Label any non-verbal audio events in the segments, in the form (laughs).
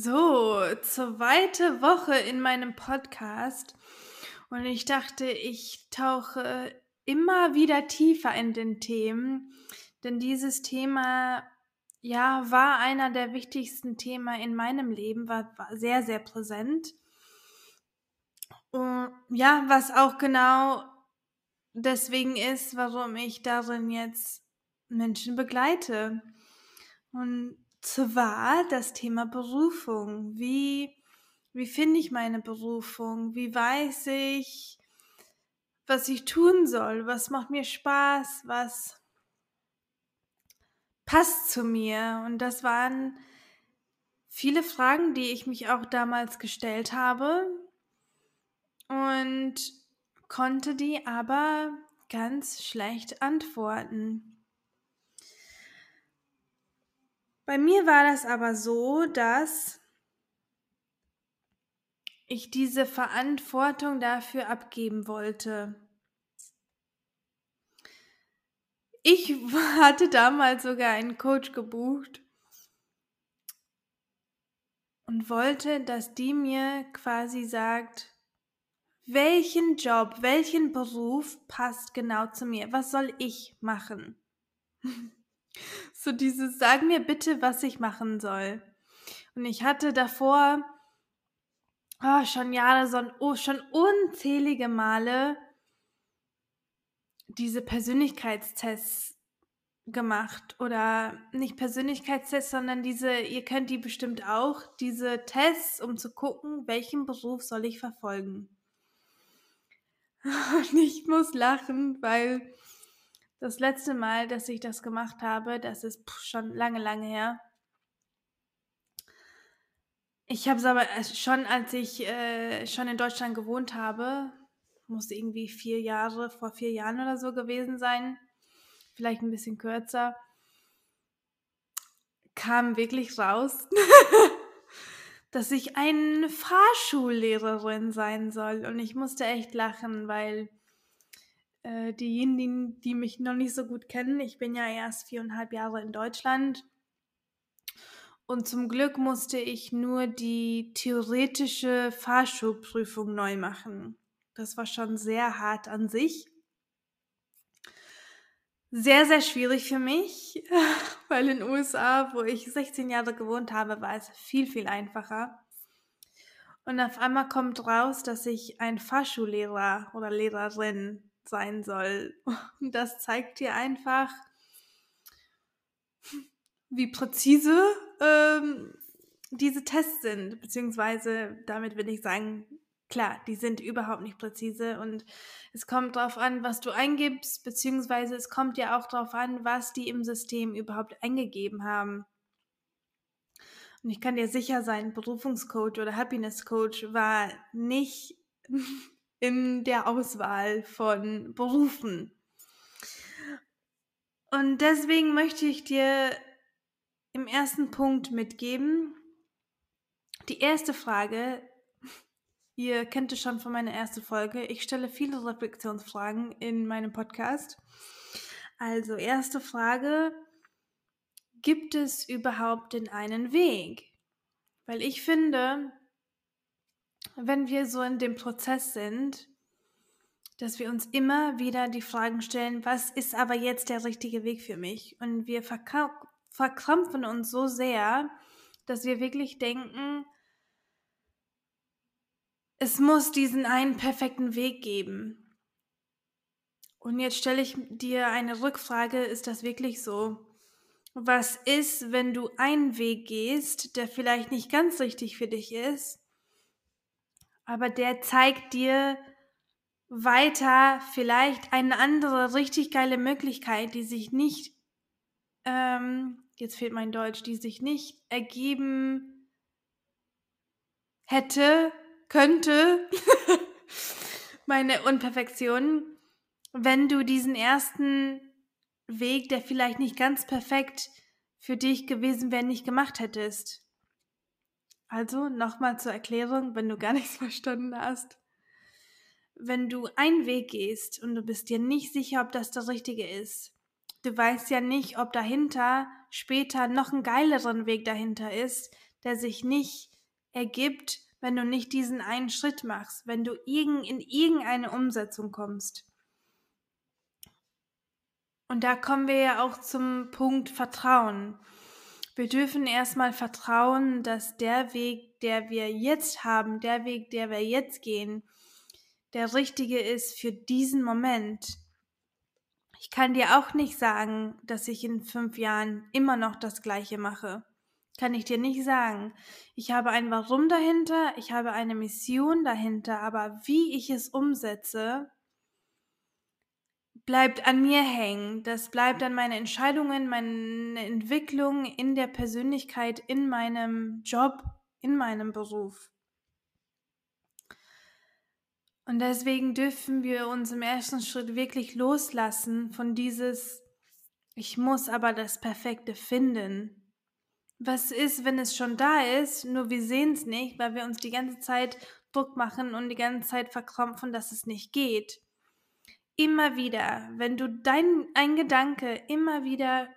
So, zweite Woche in meinem Podcast und ich dachte, ich tauche immer wieder tiefer in den Themen, denn dieses Thema ja war einer der wichtigsten Themen in meinem Leben, war, war sehr sehr präsent. Und ja, was auch genau deswegen ist, warum ich darin jetzt Menschen begleite. Und zwar das Thema Berufung. Wie, wie finde ich meine Berufung? Wie weiß ich, was ich tun soll? Was macht mir Spaß? Was passt zu mir? Und das waren viele Fragen, die ich mich auch damals gestellt habe und konnte die aber ganz schlecht antworten. Bei mir war das aber so, dass ich diese Verantwortung dafür abgeben wollte. Ich (laughs) hatte damals sogar einen Coach gebucht und wollte, dass die mir quasi sagt, welchen Job, welchen Beruf passt genau zu mir? Was soll ich machen? (laughs) So dieses, sag mir bitte, was ich machen soll. Und ich hatte davor oh, schon Jahre, so, oh, schon unzählige Male diese Persönlichkeitstests gemacht oder nicht Persönlichkeitstests, sondern diese, ihr kennt die bestimmt auch, diese Tests, um zu gucken, welchen Beruf soll ich verfolgen. (laughs) Und ich muss lachen, weil das letzte Mal, dass ich das gemacht habe, das ist schon lange, lange her. Ich habe es aber schon, als ich äh, schon in Deutschland gewohnt habe, muss irgendwie vier Jahre, vor vier Jahren oder so gewesen sein, vielleicht ein bisschen kürzer, kam wirklich raus, (laughs) dass ich eine Fahrschullehrerin sein soll. Und ich musste echt lachen, weil äh, diejenigen, die mich noch nicht so gut kennen, ich bin ja erst viereinhalb Jahre in Deutschland. Und zum Glück musste ich nur die theoretische Fahrschulprüfung neu machen. Das war schon sehr hart an sich. Sehr, sehr schwierig für mich, (laughs) weil in den USA, wo ich 16 Jahre gewohnt habe, war es viel, viel einfacher. Und auf einmal kommt raus, dass ich ein Fahrschullehrer oder Lehrerin sein soll. (laughs) Und das zeigt dir einfach, wie präzise ähm, diese Tests sind, beziehungsweise damit will ich sagen, klar, die sind überhaupt nicht präzise und es kommt darauf an, was du eingibst, beziehungsweise es kommt ja auch darauf an, was die im System überhaupt eingegeben haben. Und ich kann dir sicher sein, Berufungscoach oder Happiness Coach war nicht in der Auswahl von Berufen. Und deswegen möchte ich dir im ersten Punkt mitgeben, die erste Frage, ihr kennt es schon von meiner ersten Folge, ich stelle viele Reflexionsfragen in meinem Podcast. Also erste Frage, gibt es überhaupt den einen Weg? Weil ich finde, wenn wir so in dem Prozess sind, dass wir uns immer wieder die Fragen stellen, was ist aber jetzt der richtige Weg für mich? Und wir verkrampfen uns so sehr, dass wir wirklich denken, es muss diesen einen perfekten Weg geben. Und jetzt stelle ich dir eine Rückfrage, ist das wirklich so? Was ist, wenn du einen Weg gehst, der vielleicht nicht ganz richtig für dich ist, aber der zeigt dir weiter vielleicht eine andere richtig geile Möglichkeit, die sich nicht, ähm, jetzt fehlt mein Deutsch, die sich nicht ergeben hätte, könnte, (laughs) meine Unperfektion, wenn du diesen ersten Weg, der vielleicht nicht ganz perfekt für dich gewesen wäre, nicht gemacht hättest. Also nochmal zur Erklärung, wenn du gar nichts (laughs) verstanden hast. Wenn du einen Weg gehst und du bist dir nicht sicher, ob das der richtige ist, du weißt ja nicht, ob dahinter später noch ein geileren Weg dahinter ist, der sich nicht ergibt, wenn du nicht diesen einen Schritt machst, wenn du in irgendeine Umsetzung kommst. Und da kommen wir ja auch zum Punkt Vertrauen. Wir dürfen erstmal vertrauen, dass der Weg, der wir jetzt haben, der Weg, der wir jetzt gehen, der richtige ist für diesen Moment. Ich kann dir auch nicht sagen, dass ich in fünf Jahren immer noch das Gleiche mache. Kann ich dir nicht sagen. Ich habe ein Warum dahinter, ich habe eine Mission dahinter, aber wie ich es umsetze, bleibt an mir hängen. Das bleibt an meine Entscheidungen, meine Entwicklung in der Persönlichkeit, in meinem Job, in meinem Beruf. Und deswegen dürfen wir uns im ersten Schritt wirklich loslassen von dieses, ich muss aber das Perfekte finden. Was ist, wenn es schon da ist, nur wir sehen es nicht, weil wir uns die ganze Zeit Druck machen und die ganze Zeit verkrampfen, dass es nicht geht immer wieder, wenn du dein ein Gedanke immer wieder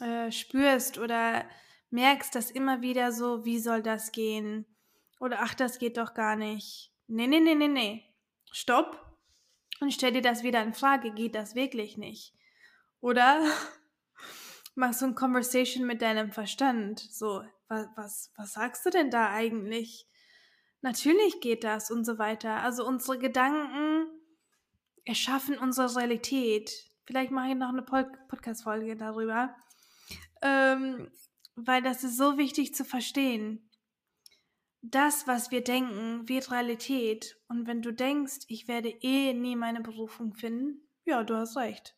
äh, spürst oder merkst, dass immer wieder so, wie soll das gehen? Oder ach, das geht doch gar nicht. Nee, nee, nee, nee, nee. Stopp. Und stell dir das wieder in Frage, geht das wirklich nicht? Oder (laughs) machst du ein Conversation mit deinem Verstand? So, was, was, was sagst du denn da eigentlich? Natürlich geht das und so weiter. Also unsere Gedanken erschaffen unsere Realität. Vielleicht mache ich noch eine Podcast-Folge darüber. Ähm, weil das ist so wichtig zu verstehen. Das, was wir denken, wird Realität. Und wenn du denkst, ich werde eh nie meine Berufung finden, ja, du hast recht.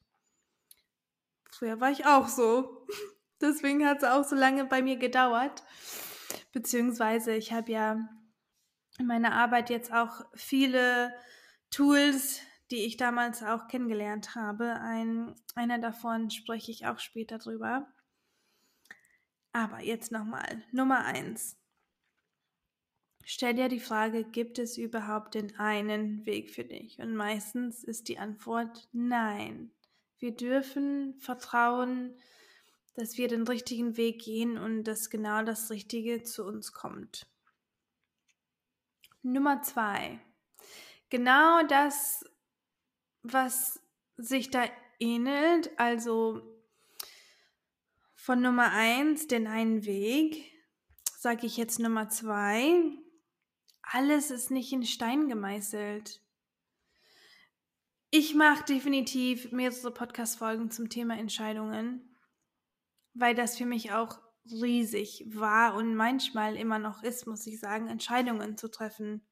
Früher war ich auch so. (laughs) Deswegen hat es auch so lange bei mir gedauert. Beziehungsweise ich habe ja in meiner Arbeit jetzt auch viele Tools, die ich damals auch kennengelernt habe. Ein, einer davon spreche ich auch später drüber. Aber jetzt nochmal. Nummer eins. Stell dir die Frage, gibt es überhaupt den einen Weg für dich? Und meistens ist die Antwort nein. Wir dürfen vertrauen, dass wir den richtigen Weg gehen und dass genau das Richtige zu uns kommt. Nummer zwei. Genau das was sich da ähnelt, also von Nummer 1 den einen Weg, sage ich jetzt Nummer 2, alles ist nicht in Stein gemeißelt. Ich mache definitiv mehrere Podcast-Folgen zum Thema Entscheidungen, weil das für mich auch riesig war und manchmal immer noch ist, muss ich sagen, Entscheidungen zu treffen.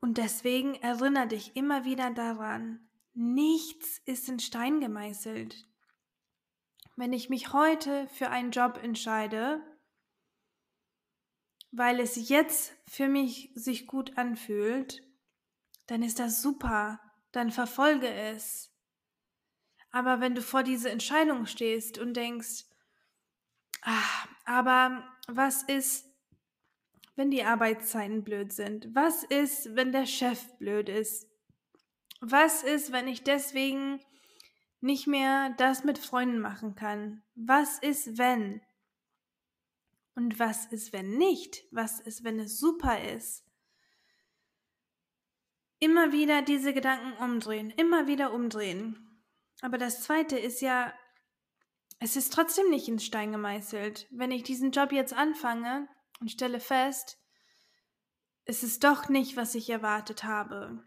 Und deswegen erinnere dich immer wieder daran, nichts ist in Stein gemeißelt. Wenn ich mich heute für einen Job entscheide, weil es jetzt für mich sich gut anfühlt, dann ist das super, dann verfolge es. Aber wenn du vor dieser Entscheidung stehst und denkst, ah, aber was ist, wenn die Arbeitszeiten blöd sind? Was ist, wenn der Chef blöd ist? Was ist, wenn ich deswegen nicht mehr das mit Freunden machen kann? Was ist, wenn? Und was ist, wenn nicht? Was ist, wenn es super ist? Immer wieder diese Gedanken umdrehen, immer wieder umdrehen. Aber das Zweite ist ja, es ist trotzdem nicht ins Stein gemeißelt. Wenn ich diesen Job jetzt anfange, und stelle fest, es ist doch nicht, was ich erwartet habe.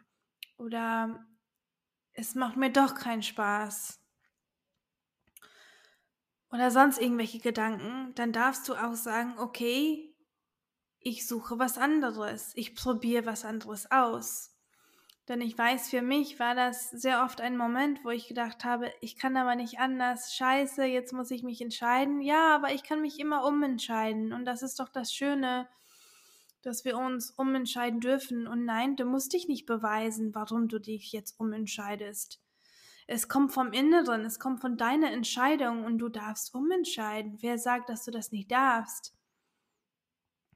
Oder es macht mir doch keinen Spaß. Oder sonst irgendwelche Gedanken, dann darfst du auch sagen, okay, ich suche was anderes, ich probiere was anderes aus. Denn ich weiß, für mich war das sehr oft ein Moment, wo ich gedacht habe, ich kann aber nicht anders, scheiße, jetzt muss ich mich entscheiden. Ja, aber ich kann mich immer umentscheiden. Und das ist doch das Schöne, dass wir uns umentscheiden dürfen. Und nein, du musst dich nicht beweisen, warum du dich jetzt umentscheidest. Es kommt vom Inneren, es kommt von deiner Entscheidung und du darfst umentscheiden. Wer sagt, dass du das nicht darfst?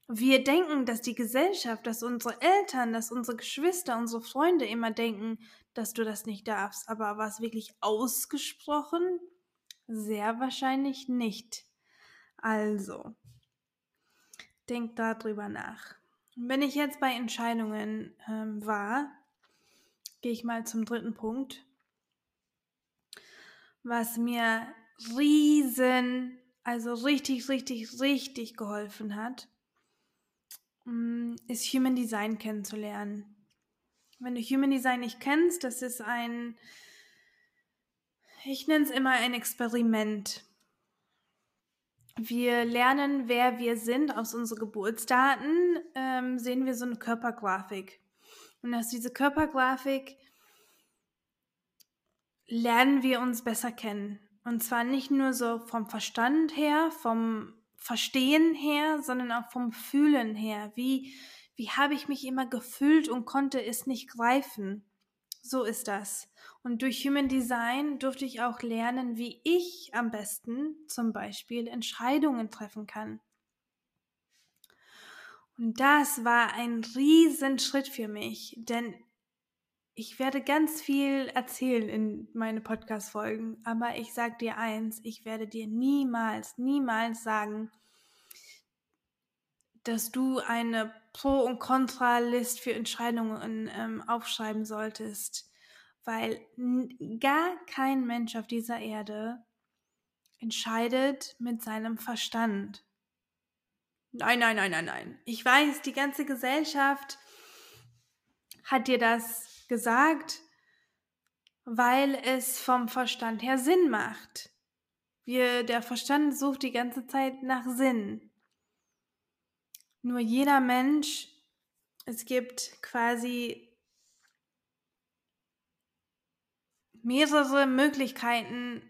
Wir denken, dass die Gesellschaft, dass unsere Eltern, dass unsere Geschwister, unsere Freunde immer denken, dass du das nicht darfst. Aber was wirklich ausgesprochen? Sehr wahrscheinlich nicht. Also, denk darüber nach. Wenn ich jetzt bei Entscheidungen ähm, war, gehe ich mal zum dritten Punkt. Was mir riesen, also richtig, richtig, richtig geholfen hat, ist Human Design kennenzulernen. Wenn du Human Design nicht kennst, das ist ein, ich nenne es immer ein Experiment. Wir lernen, wer wir sind aus unseren Geburtsdaten, ähm, sehen wir so eine Körpergrafik. Und aus dieser Körpergrafik lernen wir uns besser kennen. Und zwar nicht nur so vom Verstand her, vom Verstehen her, sondern auch vom Fühlen her. Wie, wie habe ich mich immer gefühlt und konnte es nicht greifen? So ist das. Und durch Human Design durfte ich auch lernen, wie ich am besten zum Beispiel Entscheidungen treffen kann. Und das war ein Riesenschritt für mich, denn ich werde ganz viel erzählen in meine Podcast-Folgen, aber ich sage dir eins, ich werde dir niemals, niemals sagen, dass du eine Pro- und Kontra-List für Entscheidungen ähm, aufschreiben solltest, weil gar kein Mensch auf dieser Erde entscheidet mit seinem Verstand. Nein, nein, nein, nein, nein. Ich weiß, die ganze Gesellschaft hat dir das gesagt, weil es vom Verstand her Sinn macht. Wir, der Verstand sucht die ganze Zeit nach Sinn. Nur jeder Mensch, es gibt quasi mehrere Möglichkeiten,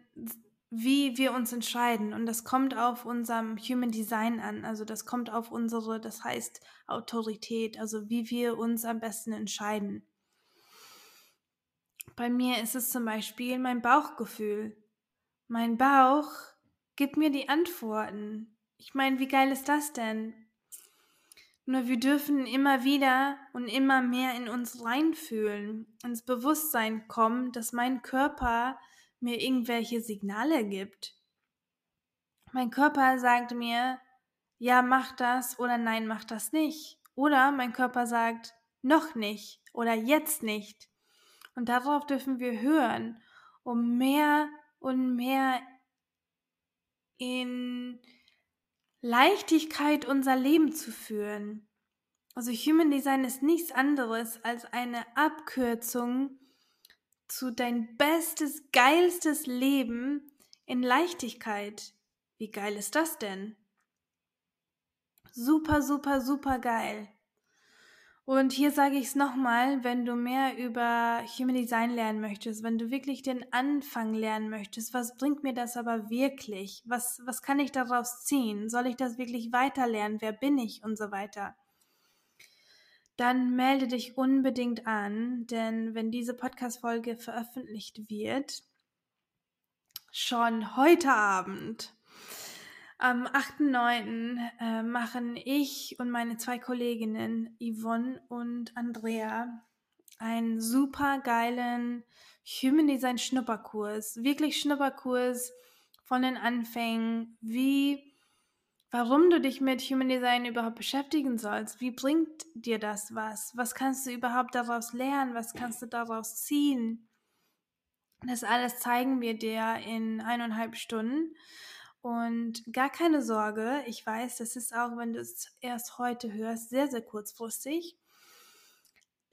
wie wir uns entscheiden. Und das kommt auf unserem Human Design an. Also das kommt auf unsere, das heißt Autorität, also wie wir uns am besten entscheiden. Bei mir ist es zum Beispiel mein Bauchgefühl. Mein Bauch gibt mir die Antworten. Ich meine, wie geil ist das denn? Nur wir dürfen immer wieder und immer mehr in uns reinfühlen, ins Bewusstsein kommen, dass mein Körper mir irgendwelche Signale gibt. Mein Körper sagt mir, ja, mach das oder nein, mach das nicht. Oder mein Körper sagt, noch nicht oder jetzt nicht. Und darauf dürfen wir hören, um mehr und mehr in Leichtigkeit unser Leben zu führen. Also Human Design ist nichts anderes als eine Abkürzung zu dein bestes, geilstes Leben in Leichtigkeit. Wie geil ist das denn? Super, super, super geil. Und hier sage ich es nochmal, wenn du mehr über Human Design lernen möchtest, wenn du wirklich den Anfang lernen möchtest, was bringt mir das aber wirklich? Was, was kann ich daraus ziehen? Soll ich das wirklich weiterlernen? Wer bin ich? Und so weiter. Dann melde dich unbedingt an, denn wenn diese Podcast-Folge veröffentlicht wird, schon heute Abend, am 8.9. Äh, machen ich und meine zwei Kolleginnen Yvonne und Andrea einen super geilen Human Design Schnupperkurs. Wirklich Schnupperkurs von den Anfängen, wie, warum du dich mit Human Design überhaupt beschäftigen sollst. Wie bringt dir das was? Was kannst du überhaupt daraus lernen? Was kannst du daraus ziehen? Das alles zeigen wir dir in eineinhalb Stunden. Und gar keine Sorge, ich weiß, das ist auch, wenn du es erst heute hörst, sehr, sehr kurzfristig.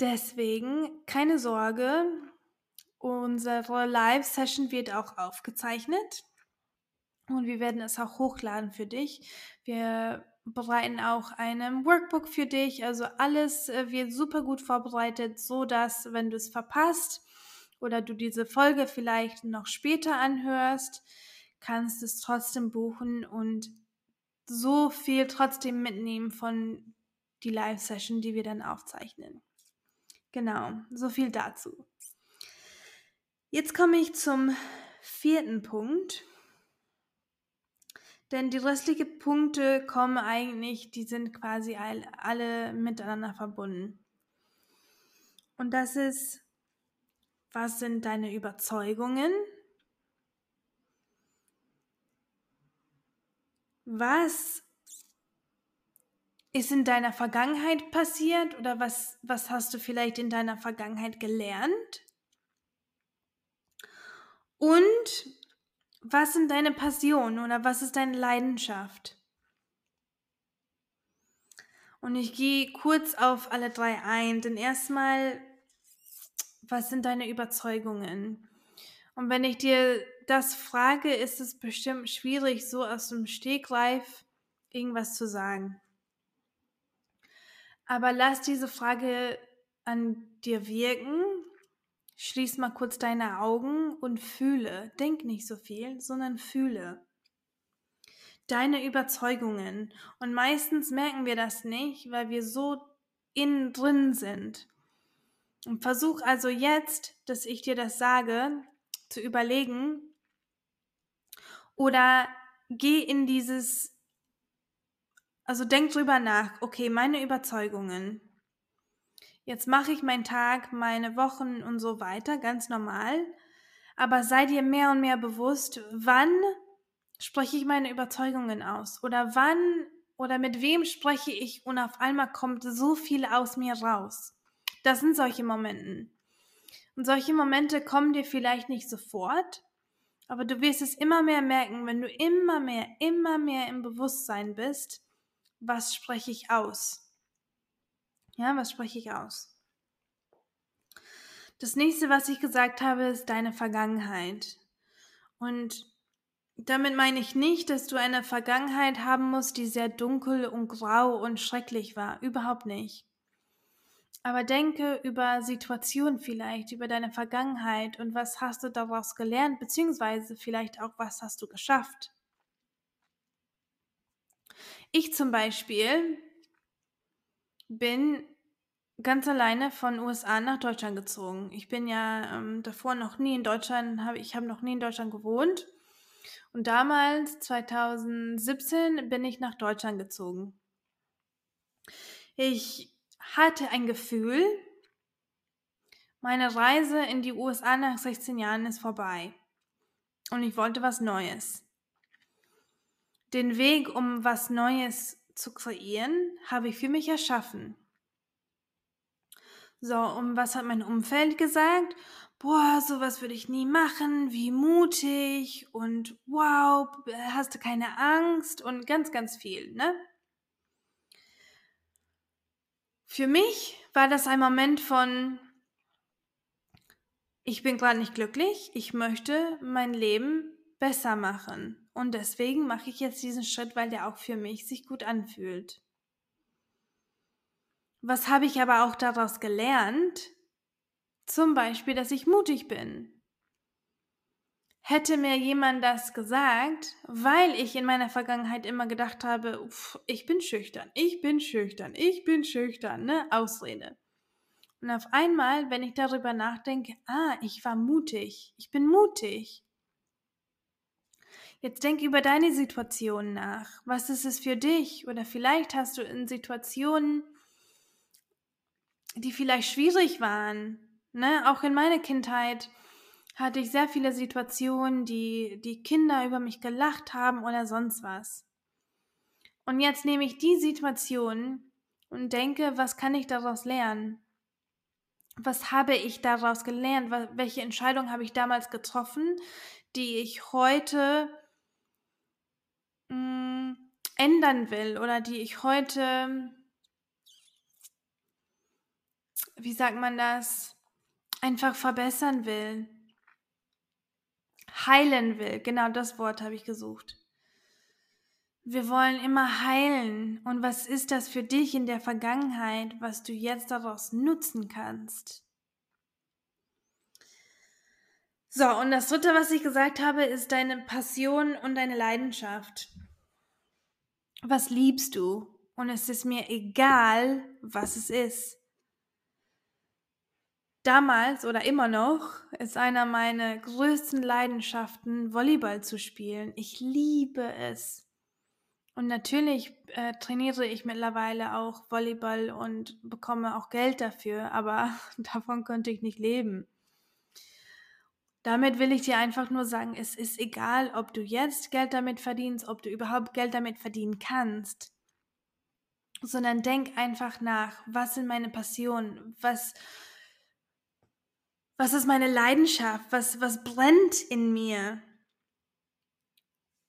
Deswegen keine Sorge, unsere Live-Session wird auch aufgezeichnet und wir werden es auch hochladen für dich. Wir bereiten auch ein Workbook für dich. Also alles äh, wird super gut vorbereitet, so dass, wenn du es verpasst oder du diese Folge vielleicht noch später anhörst, kannst es trotzdem buchen und so viel trotzdem mitnehmen von die Live-Session, die wir dann aufzeichnen. Genau, so viel dazu. Jetzt komme ich zum vierten Punkt. Denn die restlichen Punkte kommen eigentlich, die sind quasi all, alle miteinander verbunden. Und das ist, was sind deine Überzeugungen? Was ist in deiner Vergangenheit passiert oder was, was hast du vielleicht in deiner Vergangenheit gelernt? Und was sind deine Passionen oder was ist deine Leidenschaft? Und ich gehe kurz auf alle drei ein. Denn erstmal, was sind deine Überzeugungen? Und wenn ich dir das frage, ist es bestimmt schwierig, so aus dem Stegreif irgendwas zu sagen. Aber lass diese Frage an dir wirken. Schließ mal kurz deine Augen und fühle. Denk nicht so viel, sondern fühle. Deine Überzeugungen. Und meistens merken wir das nicht, weil wir so innen drin sind. Und versuch also jetzt, dass ich dir das sage, zu überlegen oder geh in dieses also denk drüber nach, okay, meine Überzeugungen. Jetzt mache ich meinen Tag, meine Wochen und so weiter, ganz normal. Aber sei dir mehr und mehr bewusst, wann spreche ich meine Überzeugungen aus? Oder wann oder mit wem spreche ich und auf einmal kommt so viel aus mir raus? Das sind solche Momente. Und solche Momente kommen dir vielleicht nicht sofort, aber du wirst es immer mehr merken, wenn du immer mehr, immer mehr im Bewusstsein bist, was spreche ich aus? Ja, was spreche ich aus? Das nächste, was ich gesagt habe, ist deine Vergangenheit. Und damit meine ich nicht, dass du eine Vergangenheit haben musst, die sehr dunkel und grau und schrecklich war. Überhaupt nicht. Aber denke über Situationen vielleicht, über deine Vergangenheit und was hast du daraus gelernt, beziehungsweise vielleicht auch, was hast du geschafft. Ich zum Beispiel bin ganz alleine von USA nach Deutschland gezogen. Ich bin ja ähm, davor noch nie in Deutschland, hab, ich habe noch nie in Deutschland gewohnt. Und damals, 2017, bin ich nach Deutschland gezogen. Ich hatte ein Gefühl, meine Reise in die USA nach 16 Jahren ist vorbei. Und ich wollte was Neues. Den Weg, um was Neues zu kreieren, habe ich für mich erschaffen. So, und was hat mein Umfeld gesagt? Boah, sowas würde ich nie machen, wie mutig und wow, hast du keine Angst und ganz, ganz viel, ne? Für mich war das ein Moment von, ich bin gerade nicht glücklich, ich möchte mein Leben besser machen. Und deswegen mache ich jetzt diesen Schritt, weil der auch für mich sich gut anfühlt. Was habe ich aber auch daraus gelernt? Zum Beispiel, dass ich mutig bin. Hätte mir jemand das gesagt, weil ich in meiner Vergangenheit immer gedacht habe, uff, ich bin schüchtern, ich bin schüchtern, ich bin schüchtern, ne? Ausrede. Und auf einmal, wenn ich darüber nachdenke, ah, ich war mutig, ich bin mutig. Jetzt denk über deine Situation nach. Was ist es für dich? Oder vielleicht hast du in Situationen, die vielleicht schwierig waren. Ne? Auch in meiner Kindheit hatte ich sehr viele Situationen, die die Kinder über mich gelacht haben oder sonst was. Und jetzt nehme ich die Situation und denke, was kann ich daraus lernen? Was habe ich daraus gelernt? Welche Entscheidung habe ich damals getroffen, die ich heute mh, mm, ändern will oder die ich heute, wie sagt man das, einfach verbessern will, heilen will. Genau das Wort habe ich gesucht. Wir wollen immer heilen. Und was ist das für dich in der Vergangenheit, was du jetzt daraus nutzen kannst? So, und das dritte, was ich gesagt habe, ist deine Passion und deine Leidenschaft. Was liebst du? Und es ist mir egal, was es ist. Damals oder immer noch ist einer meiner größten Leidenschaften, Volleyball zu spielen. Ich liebe es. Und natürlich äh, trainiere ich mittlerweile auch Volleyball und bekomme auch Geld dafür, aber (laughs) davon könnte ich nicht leben. Damit will ich dir einfach nur sagen, es ist egal, ob du jetzt Geld damit verdienst, ob du überhaupt Geld damit verdienen kannst, sondern denk einfach nach, was sind meine Passionen, was, was ist meine Leidenschaft, was, was brennt in mir.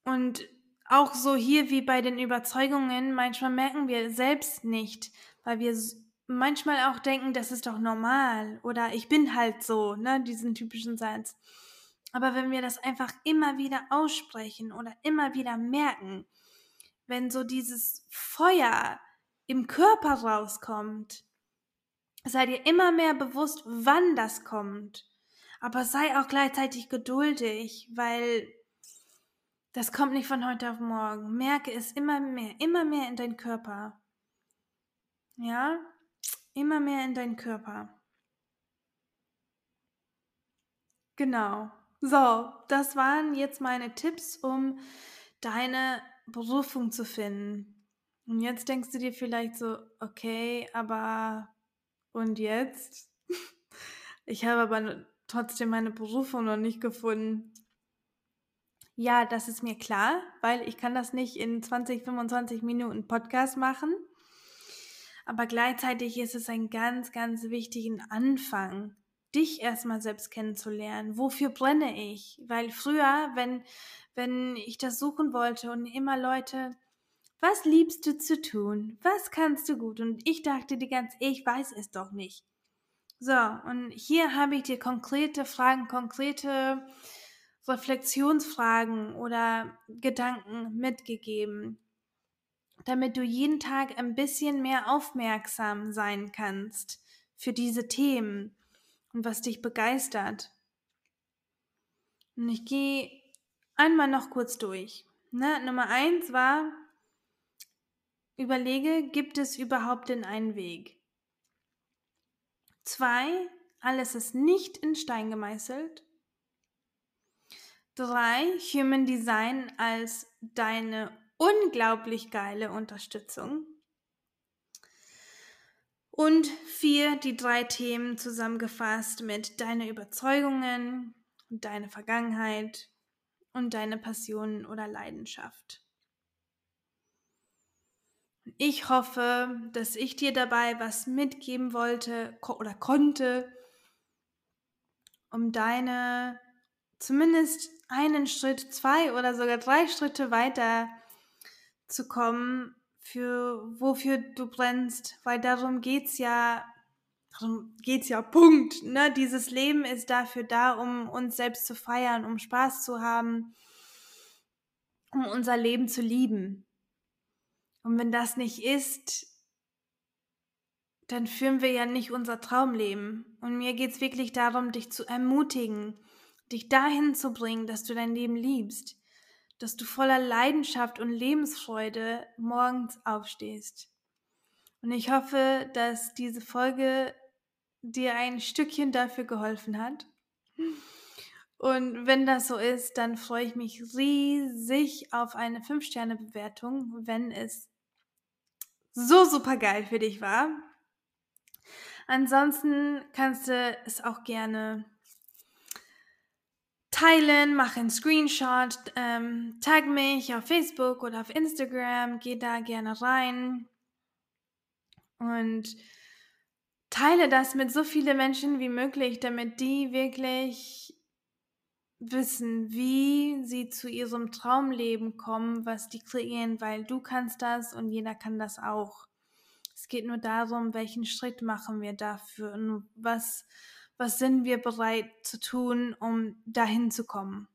Und auch so hier wie bei den Überzeugungen, manchmal merken wir selbst nicht, weil wir manchmal auch denken, das ist doch normal oder ich bin halt so, ne, diesen typischen Satz. Aber wenn wir das einfach immer wieder aussprechen oder immer wieder merken, wenn so dieses Feuer im Körper rauskommt, sei dir immer mehr bewusst, wann das kommt. Aber sei auch gleichzeitig geduldig, weil das kommt nicht von heute auf morgen. Merke es immer mehr, immer mehr in deinen Körper. Ja, immer mehr in deinen Körper. Genau. So, das waren jetzt meine Tipps, um deine Berufung zu finden. Und jetzt denkst du dir vielleicht so, okay, aber und jetzt? (laughs) Ich habe aber trotzdem meine Berufung noch nicht gefunden. Ja, das ist mir klar, weil ich kann das nicht in 20, 25 Minuten Podcast machen. Aber gleichzeitig ist es ein ganz, ganz wichtigen Anfang, dich erstmal selbst kennenzulernen. Wofür brenne ich? Weil früher, wenn, wenn ich das suchen wollte und immer Leute, was liebst du zu tun? Was kannst du gut? Und ich dachte die ganze, ich weiß es doch nicht. So, und hier habe ich dir konkrete Fragen, konkrete Reflexionsfragen oder Gedanken mitgegeben, damit du jeden Tag ein bisschen mehr aufmerksam sein kannst für diese Themen und was dich begeistert. Und ich gehe einmal noch kurz durch. Ne? Nummer eins war, überlege, gibt es überhaupt denn einen Weg? Zwei, alles ist nicht in Stein gemeißelt. 3. Human Design als deine unglaublich geile Unterstützung. Und 4. Die drei Themen zusammengefasst mit deine Überzeugungen, deine Vergangenheit und deine Passionen oder Leidenschaft. Ich hoffe, dass ich dir dabei was mitgeben wollte oder konnte, um deine zumindest einen Schritt, zwei oder sogar drei Schritte weiter zu kommen, für wofür du brennst, weil darum geht's ja, darum geht's ja, Punkt. Ne? Dieses Leben ist dafür da, um uns selbst zu feiern, um Spaß zu haben, um unser Leben zu lieben. Und wenn das nicht ist, dann führen wir ja nicht unser Traumleben. Und mir geht's wirklich darum, dich zu ermutigen, dich dahin zu bringen, dass du dein Leben liebst, dass du voller Leidenschaft und Lebensfreude morgens aufstehst. Und ich hoffe, dass diese Folge dir ein Stückchen dafür geholfen hat. Und wenn das so ist, dann freue ich mich riesig auf eine 5-Sterne-Bewertung, wenn es so super geil für dich war. Ansonsten kannst du es auch gerne teilen, mach einen Screenshot, ähm, tag mich auf Facebook oder auf Instagram, geh da gerne rein und teile das mit so vielen Menschen wie möglich, damit die wirklich wissen, wie sie zu ihrem Traumleben kommen, was die kreieren, weil du kannst das und jeder kann das auch. Es geht nur darum, welchen Schritt machen wir dafür und was was sind wir bereit zu tun, um dahin zu kommen.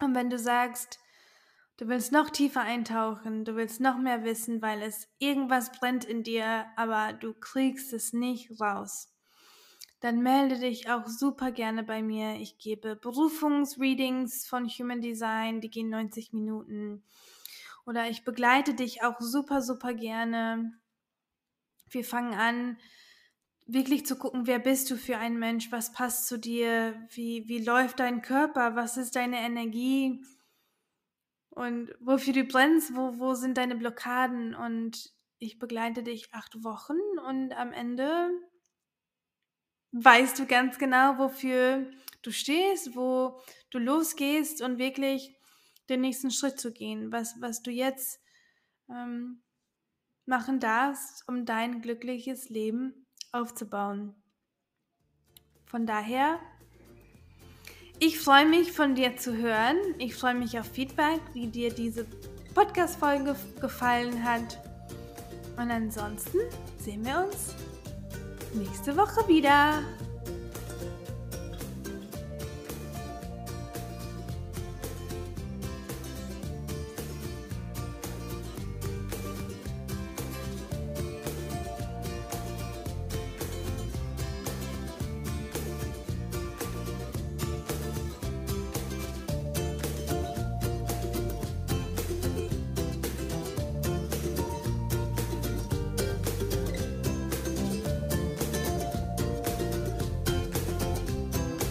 Und wenn du sagst, Du willst noch tiefer eintauchen, du willst noch mehr wissen, weil es irgendwas brennt in dir, aber du kriegst es nicht raus. Dann melde dich auch super gerne bei mir. Ich gebe Berufungsreadings von Human Design, die gehen 90 Minuten. Oder ich begleite dich auch super, super gerne. Wir fangen an, wirklich zu gucken, wer bist du für ein Mensch, was passt zu dir, wie, wie läuft dein Körper, was ist deine Energie und wofür du brennst, wo, wo sind deine Blockaden und ich begleite dich acht Wochen und am Ende weißt du ganz genau, wofür du stehst, wo du losgehst und wirklich den nächsten Schritt zu gehen, was, was du jetzt ähm, machen darfst, um dein glückliches Leben aufzubauen. Von daher, ich freue mich von dir zu hören. Ich freue mich auf Feedback, wie dir diese Podcast-Folge gefallen hat. Und ansonsten sehen wir uns nächste Woche wieder.